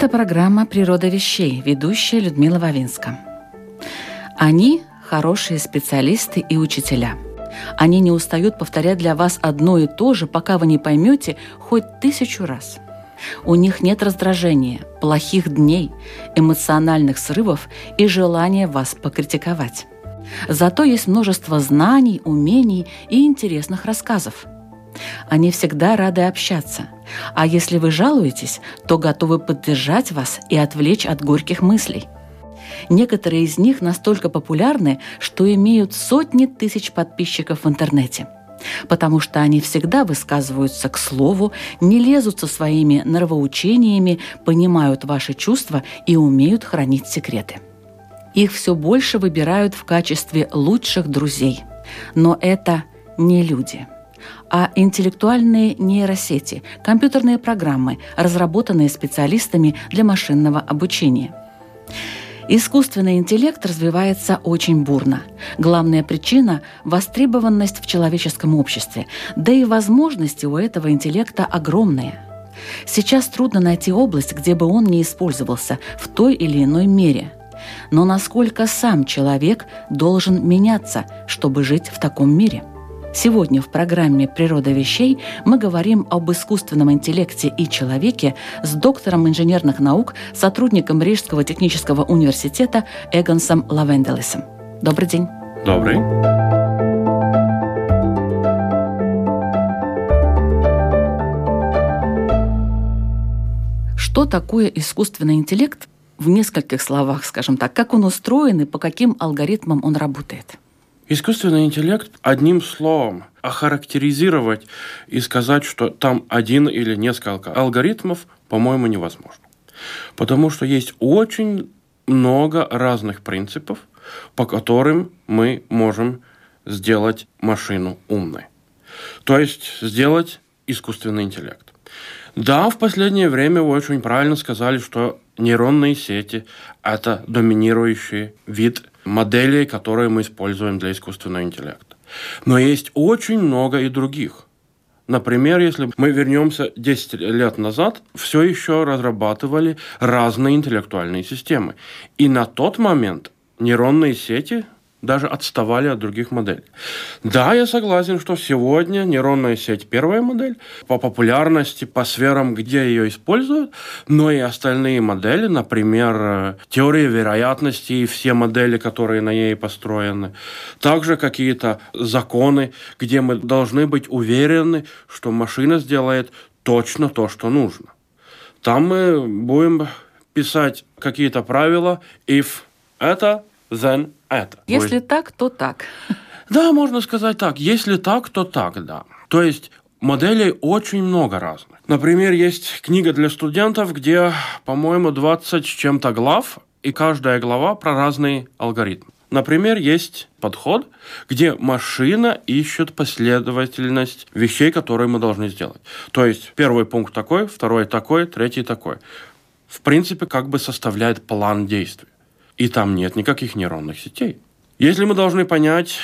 Это программа «Природа вещей», ведущая Людмила Вавинска. Они – хорошие специалисты и учителя. Они не устают повторять для вас одно и то же, пока вы не поймете хоть тысячу раз. У них нет раздражения, плохих дней, эмоциональных срывов и желания вас покритиковать. Зато есть множество знаний, умений и интересных рассказов – они всегда рады общаться. А если вы жалуетесь, то готовы поддержать вас и отвлечь от горьких мыслей. Некоторые из них настолько популярны, что имеют сотни тысяч подписчиков в интернете – потому что они всегда высказываются к слову, не лезут со своими нравоучениями, понимают ваши чувства и умеют хранить секреты. Их все больше выбирают в качестве лучших друзей. Но это не люди – а интеллектуальные нейросети, компьютерные программы, разработанные специалистами для машинного обучения. Искусственный интеллект развивается очень бурно. Главная причина – востребованность в человеческом обществе, да и возможности у этого интеллекта огромные. Сейчас трудно найти область, где бы он не использовался в той или иной мере. Но насколько сам человек должен меняться, чтобы жить в таком мире – Сегодня в программе «Природа вещей» мы говорим об искусственном интеллекте и человеке с доктором инженерных наук, сотрудником Рижского технического университета Эгонсом Лавенделесом. Добрый день. Добрый. Что такое искусственный интеллект? В нескольких словах, скажем так, как он устроен и по каким алгоритмам он работает? Искусственный интеллект одним словом охарактеризировать и сказать, что там один или несколько алгоритмов, по-моему, невозможно. Потому что есть очень много разных принципов, по которым мы можем сделать машину умной. То есть сделать искусственный интеллект. Да, в последнее время вы очень правильно сказали, что нейронные сети – это доминирующий вид моделей, которые мы используем для искусственного интеллекта. Но есть очень много и других. Например, если мы вернемся 10 лет назад, все еще разрабатывали разные интеллектуальные системы. И на тот момент нейронные сети даже отставали от других моделей. Да, я согласен, что сегодня нейронная сеть первая модель по популярности, по сферам, где ее используют, но и остальные модели, например, теория вероятности и все модели, которые на ней построены, также какие-то законы, где мы должны быть уверены, что машина сделает точно то, что нужно. Там мы будем писать какие-то правила, if это, then это. Если Вы... так, то так. Да, можно сказать так. Если так, то так, да. То есть моделей очень много разных. Например, есть книга для студентов, где, по-моему, 20 с чем-то глав, и каждая глава про разные алгоритмы. Например, есть подход, где машина ищет последовательность вещей, которые мы должны сделать. То есть первый пункт такой, второй такой, третий такой. В принципе, как бы составляет план действий и там нет никаких нейронных сетей. Если мы должны понять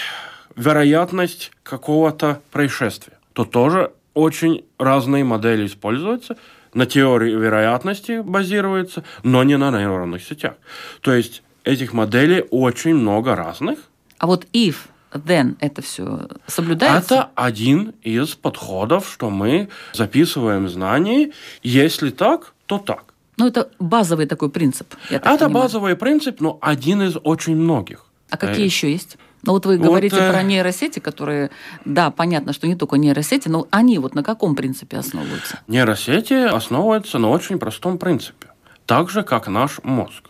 вероятность какого-то происшествия, то тоже очень разные модели используются, на теории вероятности базируется, но не на нейронных сетях. То есть этих моделей очень много разных. А вот if, then это все соблюдается? Это один из подходов, что мы записываем знания. Если так, то так. Ну, это базовый такой принцип. это понимаю. базовый принцип, но один из очень многих. А какие э, еще есть? Ну вот вы говорите вот, э... про нейросети, которые, да, понятно, что не только нейросети, но они вот на каком принципе основываются? Нейросети основываются на очень простом принципе. Так же, как наш мозг.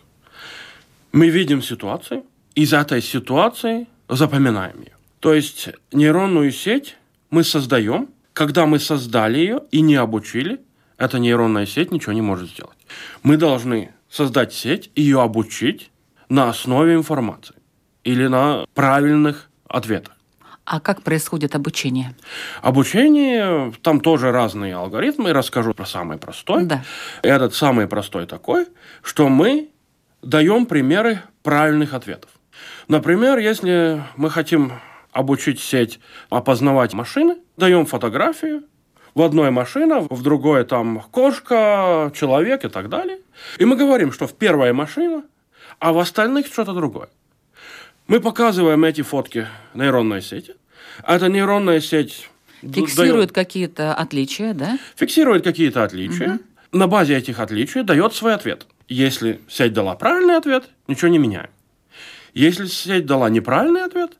Мы видим ситуацию, из этой ситуации запоминаем ее. То есть нейронную сеть мы создаем, когда мы создали ее и не обучили, эта нейронная сеть ничего не может сделать. Мы должны создать сеть и ее обучить на основе информации или на правильных ответах. А как происходит обучение? Обучение, там тоже разные алгоритмы. Расскажу про самый простой. Да. Этот самый простой такой, что мы даем примеры правильных ответов. Например, если мы хотим обучить сеть опознавать машины, даем фотографию, в одной машина, в другой там кошка, человек и так далее. И мы говорим, что в первой машина, а в остальных что-то другое. Мы показываем эти фотки нейронной сети. Эта нейронная сеть фиксирует дает, какие-то отличия, да? Фиксирует какие-то отличия. Угу. На базе этих отличий дает свой ответ. Если сеть дала правильный ответ, ничего не меняем. Если сеть дала неправильный ответ,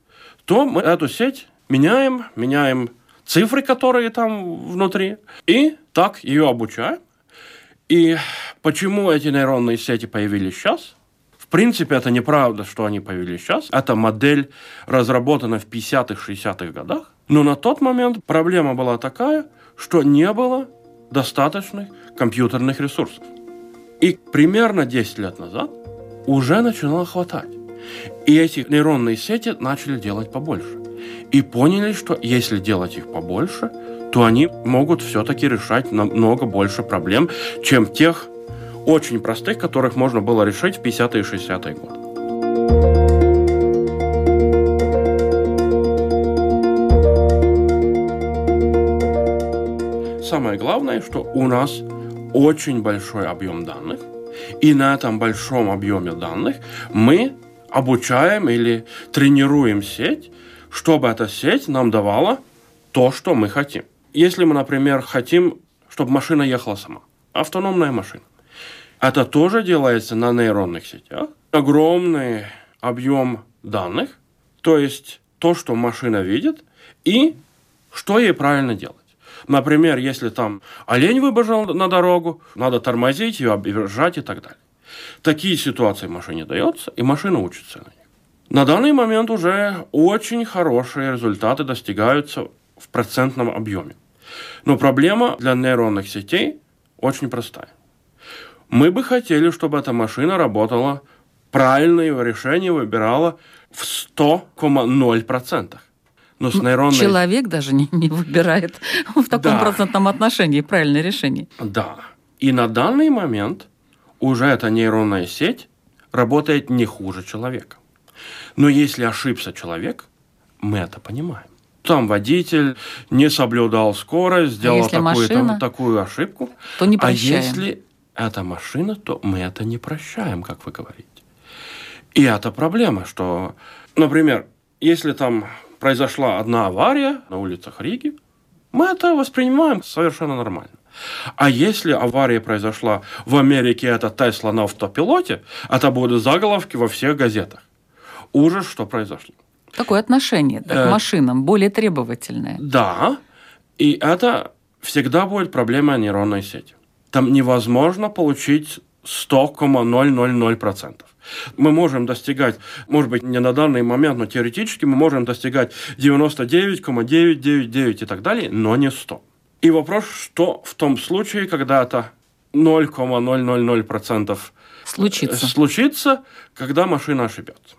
то мы эту сеть меняем, меняем цифры, которые там внутри, и так ее обучаем. И почему эти нейронные сети появились сейчас? В принципе, это неправда, что они появились сейчас. Эта модель разработана в 50-х, 60-х годах. Но на тот момент проблема была такая, что не было достаточных компьютерных ресурсов. И примерно 10 лет назад уже начинало хватать. И эти нейронные сети начали делать побольше и поняли, что если делать их побольше, то они могут все-таки решать намного больше проблем, чем тех очень простых, которых можно было решить в 50-е и 60-е годы. Самое главное, что у нас очень большой объем данных, и на этом большом объеме данных мы обучаем или тренируем сеть чтобы эта сеть нам давала то, что мы хотим. Если мы, например, хотим, чтобы машина ехала сама, автономная машина, это тоже делается на нейронных сетях. Огромный объем данных, то есть то, что машина видит, и что ей правильно делать. Например, если там олень выбежал на дорогу, надо тормозить ее, объезжать и так далее. Такие ситуации машине дается, и машина учится на. На данный момент уже очень хорошие результаты достигаются в процентном объеме. Но проблема для нейронных сетей очень простая. Мы бы хотели, чтобы эта машина работала, правильное решение выбирала в 100,0%. Но с нейронной... Человек даже не, не выбирает в таком да. процентном отношении правильное решение. Да. И на данный момент уже эта нейронная сеть работает не хуже человека. Но если ошибся человек, мы это понимаем. Там водитель не соблюдал скорость, сделал а такую, такую ошибку. То не прощаем. А если это машина, то мы это не прощаем, как вы говорите. И это проблема, что, например, если там произошла одна авария на улицах Риги, мы это воспринимаем совершенно нормально. А если авария произошла в Америке, это Тесла на автопилоте, это будут заголовки во всех газетах ужас, что произошло. Такое отношение да, к э, машинам, более требовательное. Да, и это всегда будет проблема нейронной сети. Там невозможно получить 100,000%. Мы можем достигать, может быть, не на данный момент, но теоретически мы можем достигать 99,999 и так далее, но не 100. И вопрос, что в том случае, когда это 0,000% случится. случится, когда машина ошибется.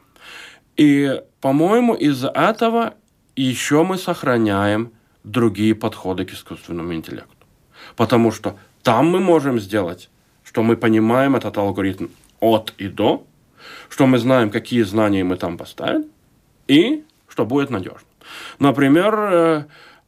И, по-моему, из-за этого еще мы сохраняем другие подходы к искусственному интеллекту. Потому что там мы можем сделать, что мы понимаем этот алгоритм от и до, что мы знаем, какие знания мы там поставили, и что будет надежно. Например, э,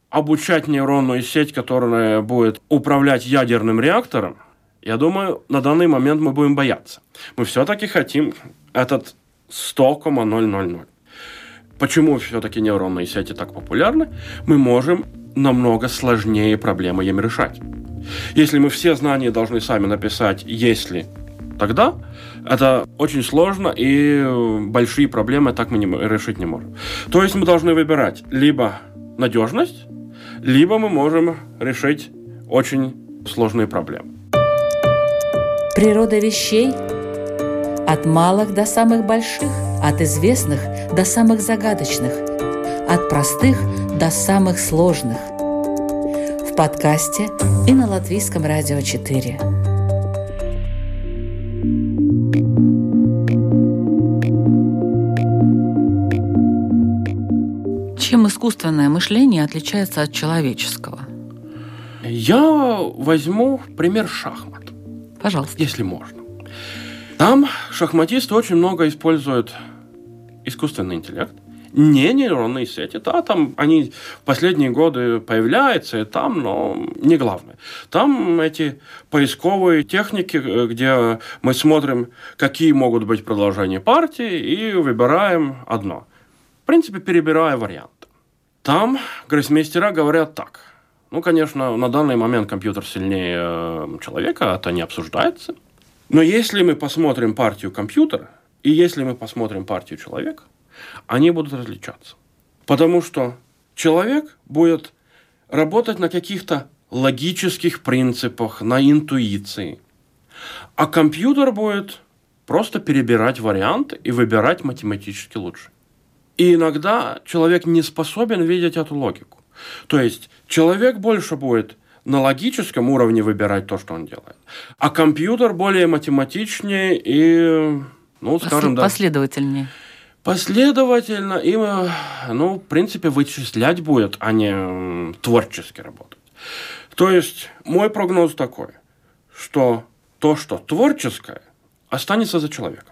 обучать нейронную сеть, которая будет управлять ядерным реактором, я думаю, на данный момент мы будем бояться. Мы все-таки хотим этот 100,000. Почему все-таки нейронные сети так популярны? Мы можем намного сложнее проблемы им решать. Если мы все знания должны сами написать «если», тогда это очень сложно, и большие проблемы так мы не, решить не можем. То есть мы должны выбирать либо надежность, либо мы можем решить очень сложные проблемы. Природа вещей – от малых до самых больших, от известных до самых загадочных, от простых до самых сложных. В подкасте и на Латвийском радио 4. Чем искусственное мышление отличается от человеческого? Я возьму пример шахмат. Пожалуйста. Если можно. Там шахматисты очень много используют искусственный интеллект. Не нейронные сети, да, там они в последние годы появляются и там, но не главное. Там эти поисковые техники, где мы смотрим, какие могут быть продолжения партии и выбираем одно. В принципе, перебирая варианты. Там гроссмейстера говорят так. Ну, конечно, на данный момент компьютер сильнее э, человека, это не обсуждается. Но если мы посмотрим партию компьютера, и если мы посмотрим партию человека, они будут различаться. Потому что человек будет работать на каких-то логических принципах, на интуиции. А компьютер будет просто перебирать варианты и выбирать математически лучше. И иногда человек не способен видеть эту логику. То есть человек больше будет на логическом уровне выбирать то, что он делает. А компьютер более математичнее и, ну, скажем, да. Последовательнее. Последовательно им, ну, в принципе, вычислять будет, а не творчески работать. То есть мой прогноз такой, что то, что творческое, останется за человеком.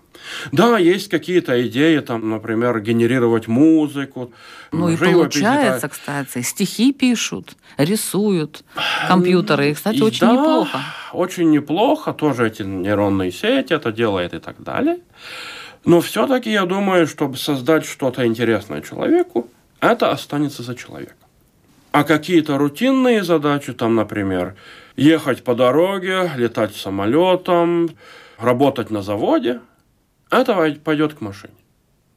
Да, есть какие-то идеи, там, например, генерировать музыку. Ну и получается, кстати, стихи пишут, рисуют компьютеры. И, кстати, очень да, неплохо. Очень неплохо, тоже эти нейронные сети это делает и так далее. Но все-таки я думаю, чтобы создать что-то интересное человеку, это останется за человеком. А какие-то рутинные задачи, там, например, ехать по дороге, летать самолетом, работать на заводе, это пойдет к машине.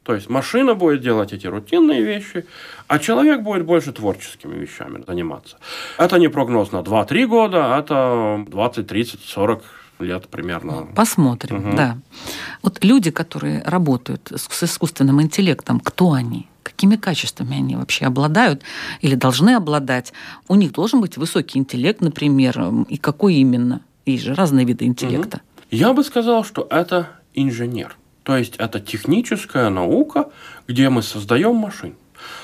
То есть машина будет делать эти рутинные вещи, а человек будет больше творческими вещами заниматься. Это не прогноз на 2-3 года, это 20, 30, 40 лет примерно. Посмотрим, угу. да. Вот люди, которые работают с искусственным интеллектом, кто они? Какими качествами они вообще обладают или должны обладать? У них должен быть высокий интеллект, например, и какой именно? Есть же разные виды интеллекта. Угу. Я бы сказал, что это инженер. То есть это техническая наука, где мы создаем машин.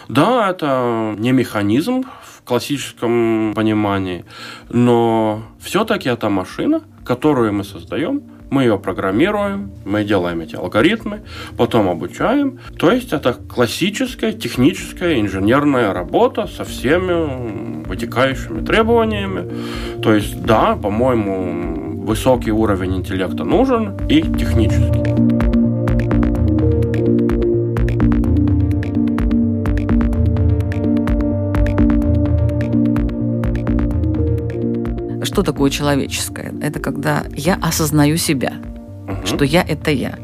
Да, это не механизм в классическом понимании, но все-таки это машина, которую мы создаем, мы ее программируем, мы делаем эти алгоритмы, потом обучаем. То есть это классическая техническая инженерная работа со всеми вытекающими требованиями. То есть да, по-моему, высокий уровень интеллекта нужен и технический. Что такое человеческое? Это когда я осознаю себя, угу. что я это я.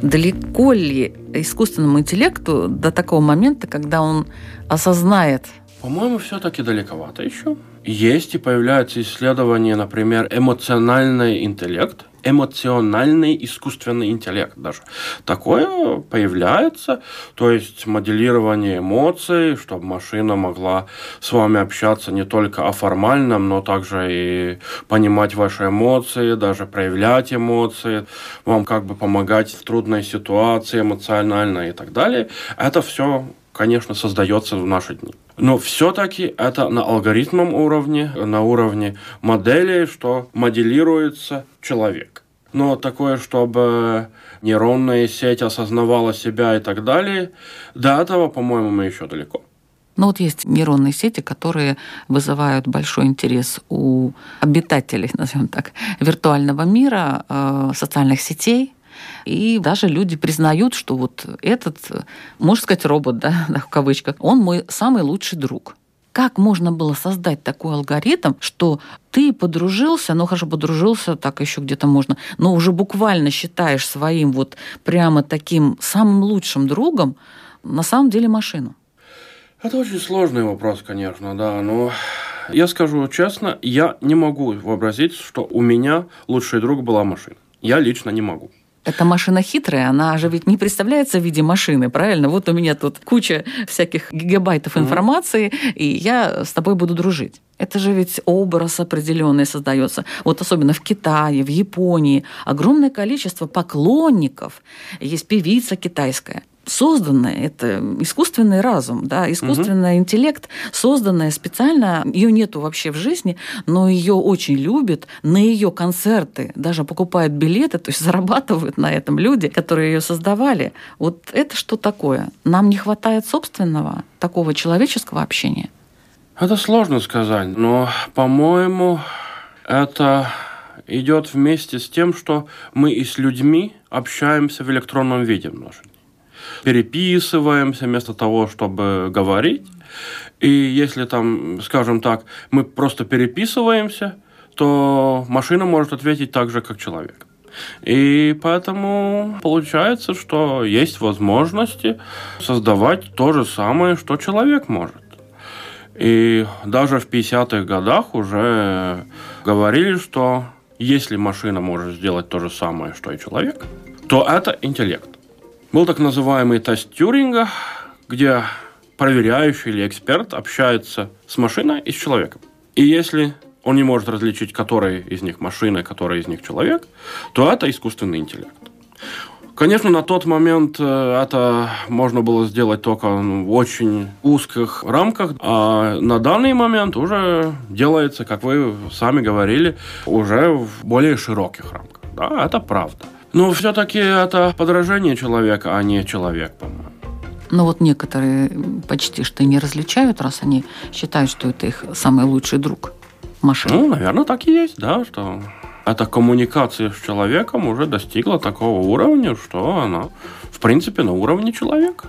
Далеко ли искусственному интеллекту до такого момента, когда он осознает? По-моему, все-таки далековато еще. Есть и появляются исследования, например, эмоциональный интеллект, эмоциональный искусственный интеллект даже. Такое появляется, то есть моделирование эмоций, чтобы машина могла с вами общаться не только о формальном, но также и понимать ваши эмоции, даже проявлять эмоции, вам как бы помогать в трудной ситуации эмоционально и так далее. Это все конечно, создается в наши дни. Но все-таки это на алгоритмном уровне, на уровне модели, что моделируется человек. Но такое, чтобы нейронная сеть осознавала себя и так далее, до этого, по-моему, мы еще далеко. Но вот есть нейронные сети, которые вызывают большой интерес у обитателей, назовем так, виртуального мира, э, социальных сетей, и даже люди признают, что вот этот, можно сказать, робот, да, в кавычках, он мой самый лучший друг. Как можно было создать такой алгоритм, что ты подружился, ну хорошо, подружился, так еще где-то можно, но уже буквально считаешь своим вот прямо таким самым лучшим другом на самом деле машину? Это очень сложный вопрос, конечно, да, но я скажу честно, я не могу вообразить, что у меня лучший друг была машина. Я лично не могу. Эта машина хитрая, она же ведь не представляется в виде машины, правильно? Вот у меня тут куча всяких гигабайтов информации, mm-hmm. и я с тобой буду дружить. Это же ведь образ определенный создается. Вот особенно в Китае, в Японии огромное количество поклонников. Есть певица китайская, созданное, это искусственный разум, да, искусственный угу. интеллект, созданная специально, ее нету вообще в жизни, но ее очень любят, на ее концерты даже покупают билеты, то есть зарабатывают на этом люди, которые ее создавали. Вот это что такое? Нам не хватает собственного такого человеческого общения? Это сложно сказать, но, по-моему, это идет вместе с тем, что мы и с людьми общаемся в электронном виде множество переписываемся вместо того, чтобы говорить. И если там, скажем так, мы просто переписываемся, то машина может ответить так же, как человек. И поэтому получается, что есть возможности создавать то же самое, что человек может. И даже в 50-х годах уже говорили, что если машина может сделать то же самое, что и человек, то это интеллект. Был так называемый тест Тюринга, где проверяющий или эксперт общается с машиной и с человеком. И если он не может различить, который из них машина, который из них человек, то это искусственный интеллект. Конечно, на тот момент э, это можно было сделать только в очень узких рамках, а на данный момент уже делается, как вы сами говорили, уже в более широких рамках. Да, это правда. Но все-таки это подражание человека, а не человек, по-моему. Но вот некоторые почти что не различают, раз они считают, что это их самый лучший друг машина. Ну, наверное, так и есть, да, что эта коммуникация с человеком уже достигла такого уровня, что она, в принципе, на уровне человека.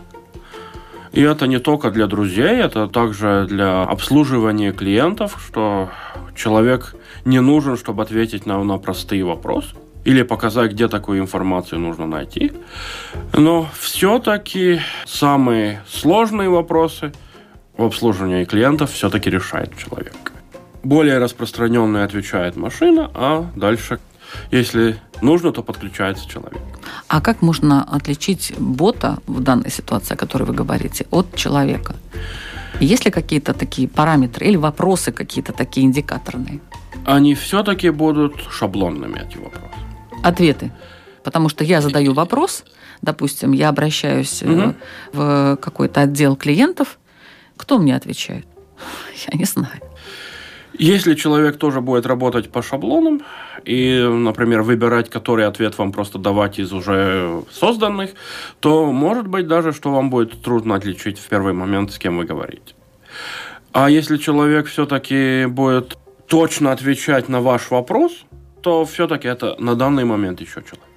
И это не только для друзей, это также для обслуживания клиентов, что человек не нужен, чтобы ответить на, на простые вопросы или показать, где такую информацию нужно найти. Но все-таки самые сложные вопросы в обслуживании клиентов все-таки решает человек. Более распространенные отвечает машина, а дальше, если нужно, то подключается человек. А как можно отличить бота в данной ситуации, о которой вы говорите, от человека? Есть ли какие-то такие параметры или вопросы какие-то такие индикаторные? Они все-таки будут шаблонными, эти вопросы ответы. Потому что я задаю вопрос, допустим, я обращаюсь угу. в какой-то отдел клиентов, кто мне отвечает? Я не знаю. Если человек тоже будет работать по шаблонам и, например, выбирать, который ответ вам просто давать из уже созданных, то может быть даже, что вам будет трудно отличить в первый момент, с кем вы говорите. А если человек все-таки будет точно отвечать на ваш вопрос, то все-таки это на данный момент еще человек.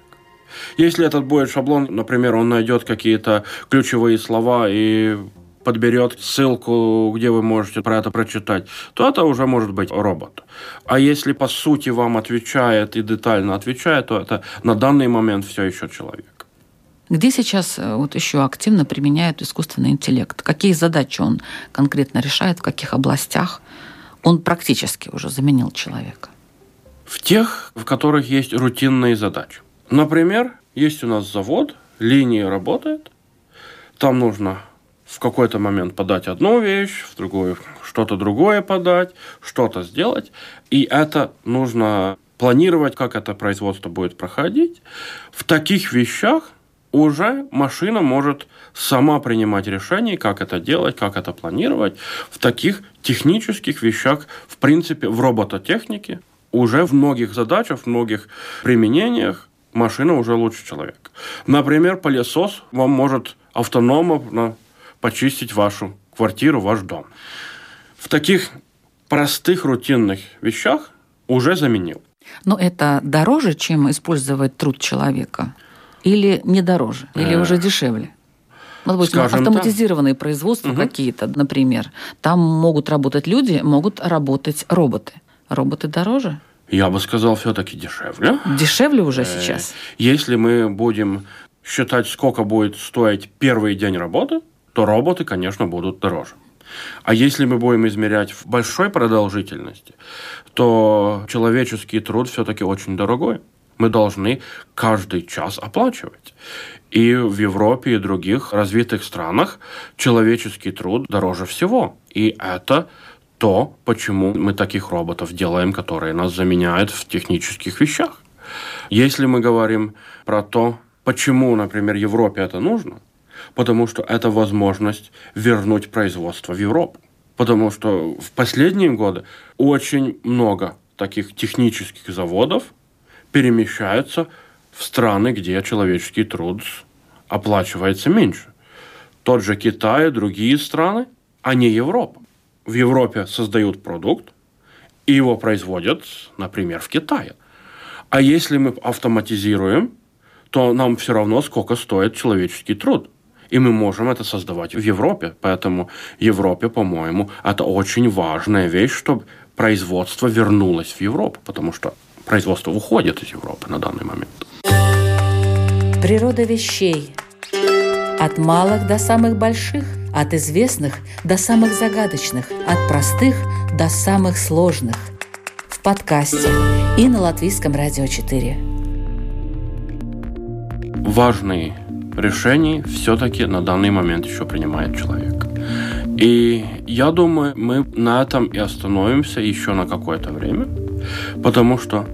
Если этот будет шаблон, например, он найдет какие-то ключевые слова и подберет ссылку, где вы можете про это прочитать, то это уже может быть робот. А если по сути вам отвечает и детально отвечает, то это на данный момент все еще человек. Где сейчас э, вот еще активно применяют искусственный интеллект? Какие задачи он конкретно решает, в каких областях? Он практически уже заменил человека в тех, в которых есть рутинные задачи. Например, есть у нас завод, линия работает, там нужно в какой-то момент подать одну вещь, в другую что-то другое подать, что-то сделать, и это нужно планировать, как это производство будет проходить. В таких вещах уже машина может сама принимать решения, как это делать, как это планировать. В таких технических вещах, в принципе, в робототехнике уже в многих задачах, в многих применениях машина уже лучше человека. Например, пылесос вам может автономно почистить вашу квартиру, ваш дом. В таких простых рутинных вещах уже заменил. Но это дороже, чем использовать труд человека? Или не дороже? Или уже дешевле? Ну, допустим, Скажем автоматизированные так. производства угу. какие-то, например. Там могут работать люди, могут работать роботы. Роботы дороже? Я бы сказал, все-таки дешевле. Дешевле уже э, сейчас? Если мы будем считать, сколько будет стоить первый день работы, то роботы, конечно, будут дороже. А если мы будем измерять в большой продолжительности, то человеческий труд все-таки очень дорогой. Мы должны каждый час оплачивать. И в Европе и других развитых странах человеческий труд дороже всего. И это то, почему мы таких роботов делаем, которые нас заменяют в технических вещах. Если мы говорим про то, почему, например, Европе это нужно, Потому что это возможность вернуть производство в Европу. Потому что в последние годы очень много таких технических заводов перемещаются в страны, где человеческий труд оплачивается меньше. Тот же Китай другие страны, а не Европа. В Европе создают продукт, и его производят, например, в Китае. А если мы автоматизируем, то нам все равно сколько стоит человеческий труд. И мы можем это создавать в Европе. Поэтому Европе, по-моему, это очень важная вещь, чтобы производство вернулось в Европу, потому что производство уходит из Европы на данный момент. Природа вещей. От малых до самых больших, от известных до самых загадочных, от простых до самых сложных. В подкасте и на Латвийском радио 4. Важные решения все-таки на данный момент еще принимает человек. И я думаю, мы на этом и остановимся еще на какое-то время, потому что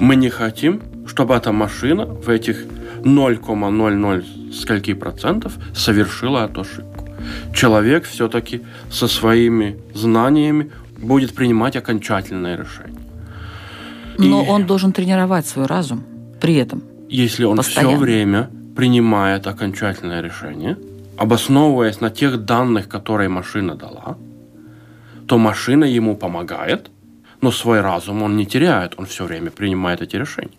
мы не хотим, чтобы эта машина в этих 0,00 скольки процентов совершила эту ошибку. Человек все-таки со своими знаниями будет принимать окончательное решение. Но и он должен тренировать свой разум при этом. Если он постоянно. все время принимает окончательное решение, обосновываясь на тех данных, которые машина дала, то машина ему помогает, но свой разум он не теряет, он все время принимает эти решения.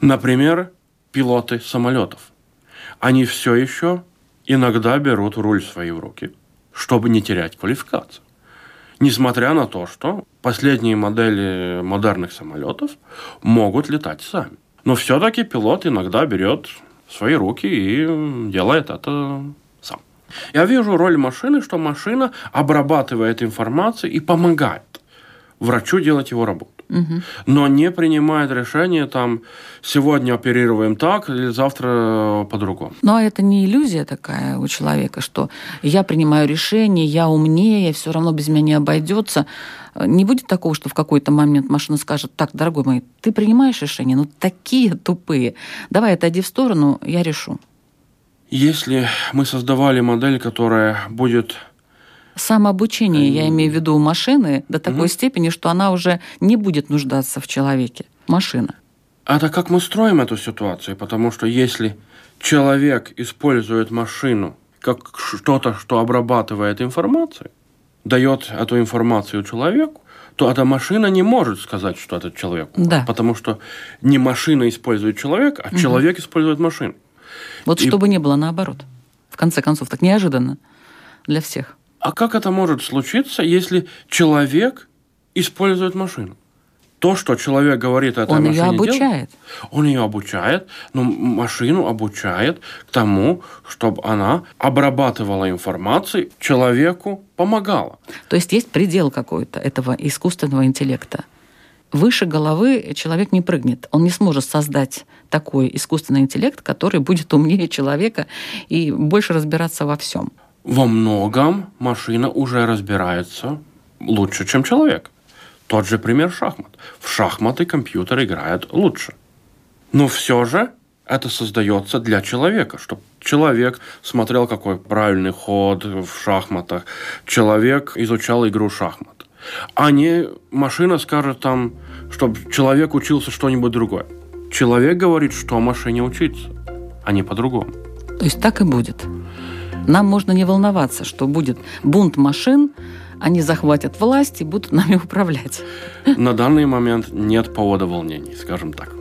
Например, пилоты самолетов. Они все еще иногда берут руль в свои руки, чтобы не терять квалификацию. Несмотря на то, что последние модели модерных самолетов могут летать сами. Но все-таки пилот иногда берет свои руки и делает это сам. Я вижу роль машины, что машина обрабатывает информацию и помогает врачу делать его работу. Угу. Но не принимает решение там сегодня оперируем так или завтра по-другому. Но это не иллюзия такая у человека, что я принимаю решение, я умнее, все равно без меня не обойдется. Не будет такого, что в какой-то момент машина скажет, так, дорогой мой, ты принимаешь решение, ну такие тупые, давай отойди в сторону, я решу. Если мы создавали модель, которая будет самообучение, я имею в виду машины, до такой угу. степени, что она уже не будет нуждаться в человеке. Машина. Это как мы строим эту ситуацию, потому что если человек использует машину как что-то, что обрабатывает информацию, дает эту информацию человеку, то эта машина не может сказать, что этот человек. Да. Потому что не машина использует человека, а угу. человек использует машину. Вот И... чтобы не было наоборот. В конце концов, так неожиданно для всех. А как это может случиться, если человек использует машину? То, что человек говорит этой он машине ее обучает. Делает, он ее обучает, но машину обучает к тому, чтобы она обрабатывала информацию, человеку помогала. То есть есть предел какой-то этого искусственного интеллекта. Выше головы человек не прыгнет. Он не сможет создать такой искусственный интеллект, который будет умнее человека и больше разбираться во всем во многом машина уже разбирается лучше, чем человек. Тот же пример шахмат. В шахматы компьютер играет лучше. Но все же это создается для человека, чтобы человек смотрел, какой правильный ход в шахматах, человек изучал игру шахмат. А не машина скажет там, чтобы человек учился что-нибудь другое. Человек говорит, что машине учиться, а не по-другому. То есть так и будет. Нам можно не волноваться, что будет бунт машин, они захватят власть и будут нами управлять. На данный момент нет повода волнений, скажем так.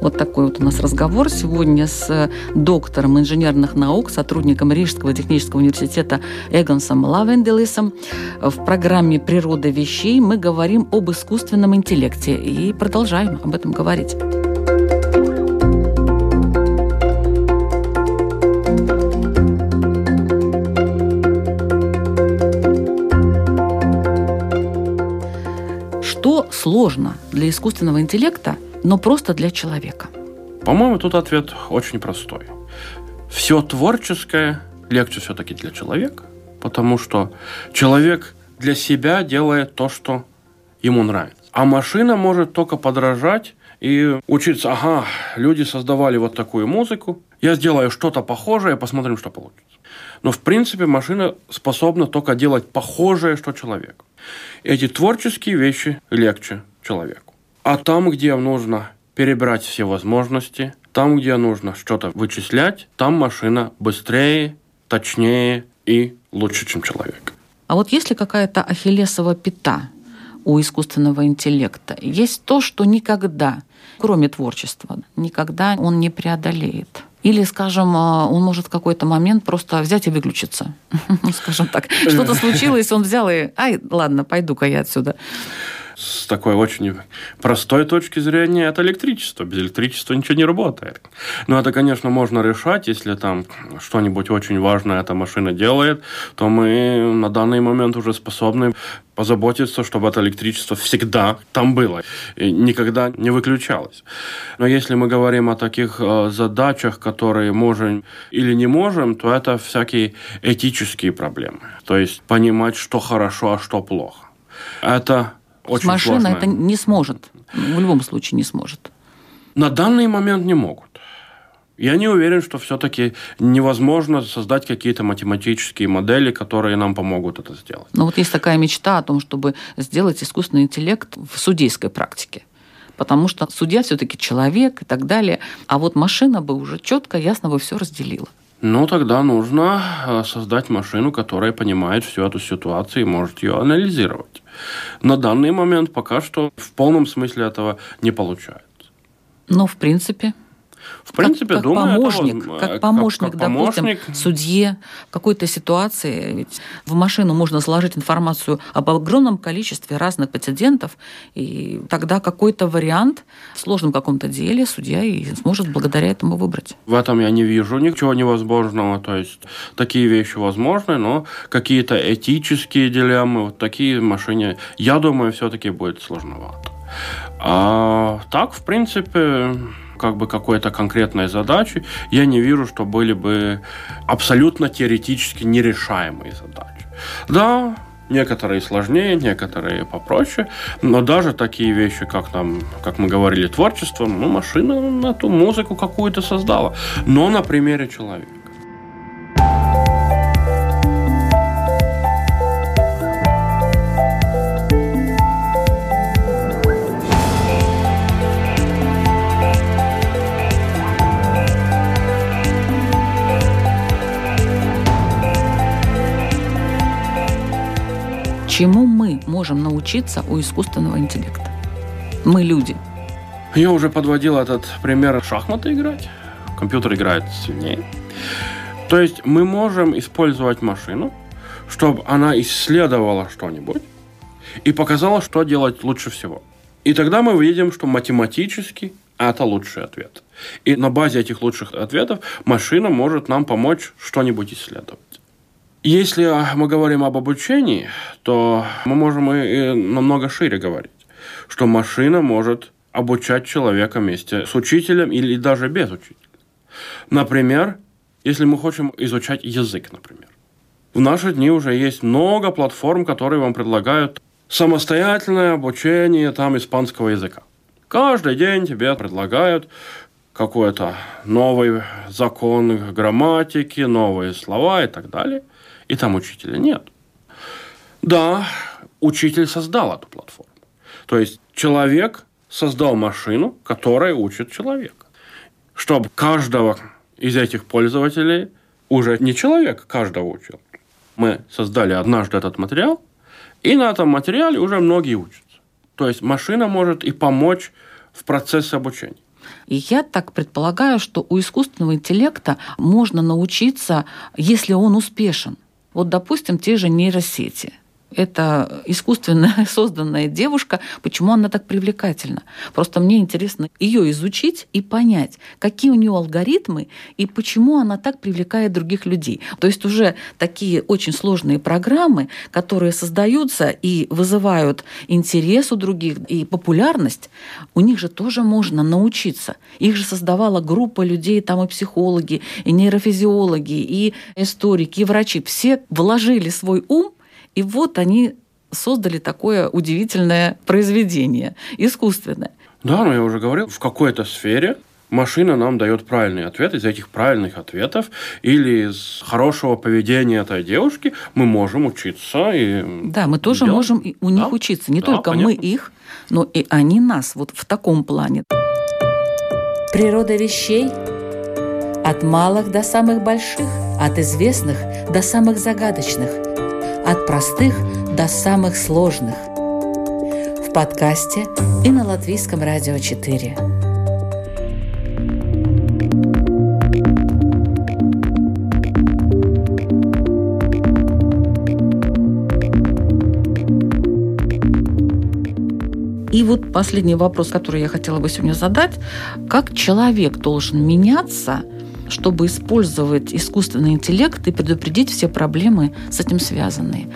Вот такой вот у нас разговор сегодня с доктором инженерных наук, сотрудником Рижского технического университета Эгонсом Лавенделисом. В программе «Природа вещей» мы говорим об искусственном интеллекте и продолжаем об этом говорить. Сложно для искусственного интеллекта, но просто для человека? По-моему, тут ответ очень простой. Все творческое легче все-таки для человека, потому что человек для себя делает то, что ему нравится. А машина может только подражать и учиться, ага, люди создавали вот такую музыку, я сделаю что-то похожее, посмотрим, что получится. Но, в принципе, машина способна только делать похожее, что человек. Эти творческие вещи легче человеку. А там, где нужно перебрать все возможности, там, где нужно что-то вычислять, там машина быстрее, точнее и лучше, чем человек. А вот есть ли какая-то ахиллесова пята у искусственного интеллекта? Есть то, что никогда, кроме творчества, никогда он не преодолеет? Или, скажем, а, он может в какой-то момент просто взять и выключиться. Скажем так. Что-то случилось, он взял и... Ай, ладно, пойду-ка я отсюда с такой очень простой точки зрения, это электричество. Без электричества ничего не работает. Но это, конечно, можно решать, если там что-нибудь очень важное эта машина делает, то мы на данный момент уже способны позаботиться, чтобы это электричество всегда там было и никогда не выключалось. Но если мы говорим о таких э, задачах, которые можем или не можем, то это всякие этические проблемы. То есть понимать, что хорошо, а что плохо. Это очень Машина сложная. это не сможет. В любом случае не сможет. На данный момент не могут. Я не уверен, что все-таки невозможно создать какие-то математические модели, которые нам помогут это сделать. Но вот есть такая мечта о том, чтобы сделать искусственный интеллект в судейской практике. Потому что судья все-таки человек и так далее. А вот машина бы уже четко, ясно бы все разделила. Ну, тогда нужно э, создать машину, которая понимает всю эту ситуацию и может ее анализировать. На данный момент пока что в полном смысле этого не получается. Ну, в принципе, в принципе, как, как думаю, помощник, это, как помощник, как, как допустим, помощник. судье в какой-то ситуации. Ведь в машину можно сложить информацию об огромном количестве разных прецедентов, и тогда какой-то вариант в сложном каком-то деле судья и сможет благодаря этому выбрать. В этом я не вижу ничего невозможного. То есть такие вещи возможны, но какие-то этические дилеммы, вот такие в машине, я думаю, все-таки будет сложновато. А так, в принципе, как бы какой-то конкретной задачи, я не вижу, что были бы абсолютно теоретически нерешаемые задачи. Да, Некоторые сложнее, некоторые попроще, но даже такие вещи, как там, как мы говорили, творчество, ну, машина на ту музыку какую-то создала, но на примере человека. Чему мы можем научиться у искусственного интеллекта? Мы люди. Я уже подводил этот пример шахматы играть. Компьютер играет сильнее. То есть мы можем использовать машину, чтобы она исследовала что-нибудь и показала, что делать лучше всего. И тогда мы видим, что математически это лучший ответ. И на базе этих лучших ответов машина может нам помочь что-нибудь исследовать. Если мы говорим об обучении, то мы можем и намного шире говорить, что машина может обучать человека вместе с учителем или даже без учителя. Например, если мы хотим изучать язык, например. В наши дни уже есть много платформ, которые вам предлагают самостоятельное обучение там испанского языка. Каждый день тебе предлагают какой-то новый закон грамматики, новые слова и так далее – и там учителя нет. Да, учитель создал эту платформу. То есть человек создал машину, которая учит человека. Чтобы каждого из этих пользователей уже не человек каждого учил. Мы создали однажды этот материал, и на этом материале уже многие учатся. То есть машина может и помочь в процессе обучения. Я так предполагаю, что у искусственного интеллекта можно научиться, если он успешен. Вот, допустим, те же нейросети – это искусственно созданная девушка, почему она так привлекательна. Просто мне интересно ее изучить и понять, какие у нее алгоритмы и почему она так привлекает других людей. То есть уже такие очень сложные программы, которые создаются и вызывают интерес у других и популярность, у них же тоже можно научиться. Их же создавала группа людей, там и психологи, и нейрофизиологи, и историки, и врачи. Все вложили свой ум и вот они создали такое удивительное произведение, искусственное. Да, но я уже говорил, в какой-то сфере машина нам дает правильный ответ. Из этих правильных ответов или из хорошего поведения этой девушки мы можем учиться. И да, мы тоже делать. можем у них да? учиться. Не да, только понятно. мы их, но и они нас. Вот в таком плане. Природа вещей от малых до самых больших, от известных до самых загадочных, от простых до самых сложных. В подкасте и на Латвийском радио 4. И вот последний вопрос, который я хотела бы сегодня задать. Как человек должен меняться, чтобы использовать искусственный интеллект и предупредить все проблемы с этим связанные?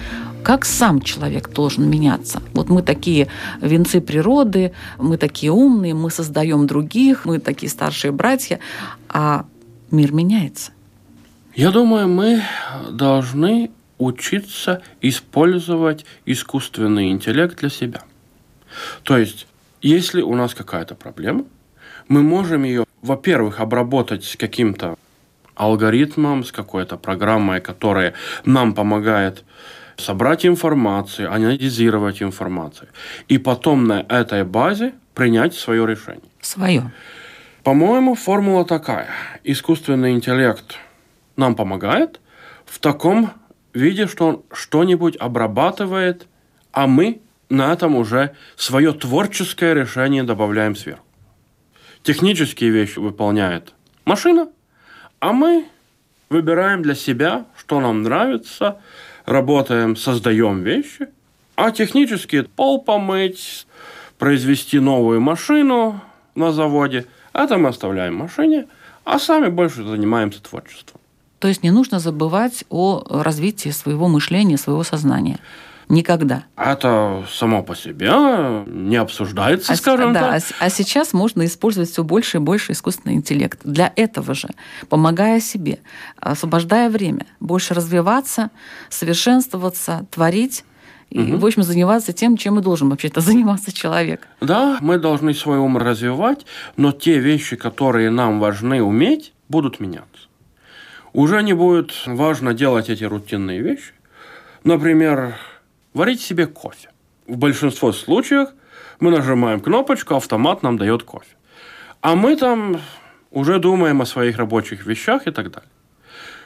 Как сам человек должен меняться? Вот мы такие венцы природы, мы такие умные, мы создаем других, мы такие старшие братья, а мир меняется. Я думаю, мы должны учиться использовать искусственный интеллект для себя. То есть, если у нас какая-то проблема, мы можем ее, во-первых, обработать с каким-то алгоритмом, с какой-то программой, которая нам помогает собрать информацию, анализировать информацию, и потом на этой базе принять свое решение. Свое. По-моему, формула такая. Искусственный интеллект нам помогает в таком виде, что он что-нибудь обрабатывает, а мы на этом уже свое творческое решение добавляем сверху. Технические вещи выполняет машина, а мы выбираем для себя, что нам нравится, работаем, создаем вещи, а технические пол помыть, произвести новую машину на заводе, это мы оставляем машине, а сами больше занимаемся творчеством. То есть не нужно забывать о развитии своего мышления, своего сознания. Никогда. Это само по себе не обсуждается, а, скажем да, так. А, а сейчас можно использовать все больше и больше искусственный интеллект. Для этого же, помогая себе, освобождая время, больше развиваться, совершенствоваться, творить, и, угу. в общем, заниматься тем, чем и должен вообще-то заниматься человек. Да, мы должны свой ум развивать, но те вещи, которые нам важны уметь, будут меняться. Уже не будет важно делать эти рутинные вещи. Например, варить себе кофе. В большинстве случаев мы нажимаем кнопочку, автомат нам дает кофе. А мы там уже думаем о своих рабочих вещах и так далее.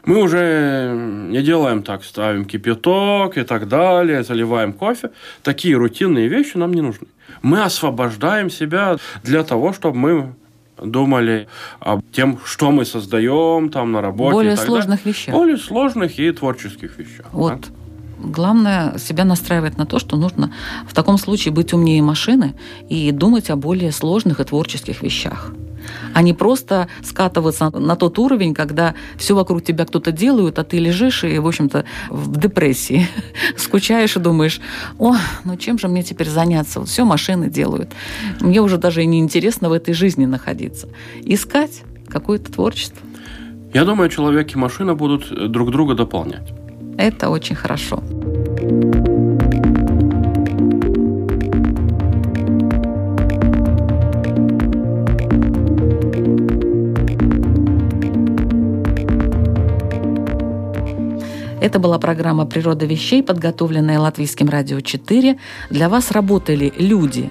Мы уже не делаем так, ставим кипяток и так далее, заливаем кофе. Такие рутинные вещи нам не нужны. Мы освобождаем себя для того, чтобы мы думали о тем, что мы создаем там на работе. Более сложных далее. вещах. Более сложных и творческих вещах. Вот. Да? Главное себя настраивать на то, что нужно в таком случае быть умнее машины и думать о более сложных и творческих вещах а не просто скатываться на тот уровень, когда все вокруг тебя кто-то делают, а ты лежишь и, в общем-то, в депрессии. Скучаешь и думаешь, о, ну чем же мне теперь заняться? Вот все машины делают. Мне уже даже и не интересно в этой жизни находиться. Искать какое-то творчество. Я думаю, человек и машина будут друг друга дополнять. Это очень хорошо. Это была программа «Природа вещей», подготовленная Латвийским радио 4. Для вас работали люди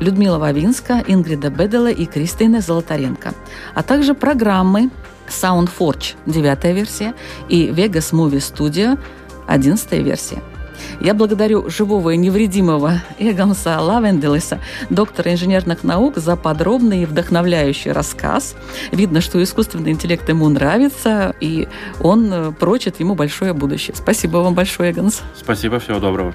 Людмила Вавинска, Ингрида Бедела и Кристина Золотаренко, а также программы SoundForge, девятая версия, и Vegas Movie Studio, одиннадцатая версия. Я благодарю живого и невредимого Эгамса Лавенделеса, доктора инженерных наук, за подробный и вдохновляющий рассказ. Видно, что искусственный интеллект ему нравится, и он э, прочит ему большое будущее. Спасибо вам большое, Эганс. Спасибо, всего доброго.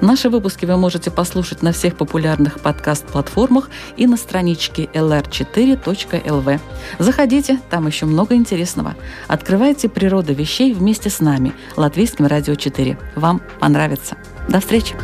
Наши выпуски вы можете послушать на всех популярных подкаст-платформах и на страничке lr4.lv. Заходите, там еще много интересного. Открывайте природу вещей вместе с нами, Латвийским радио 4. Вам понравится. До встречи!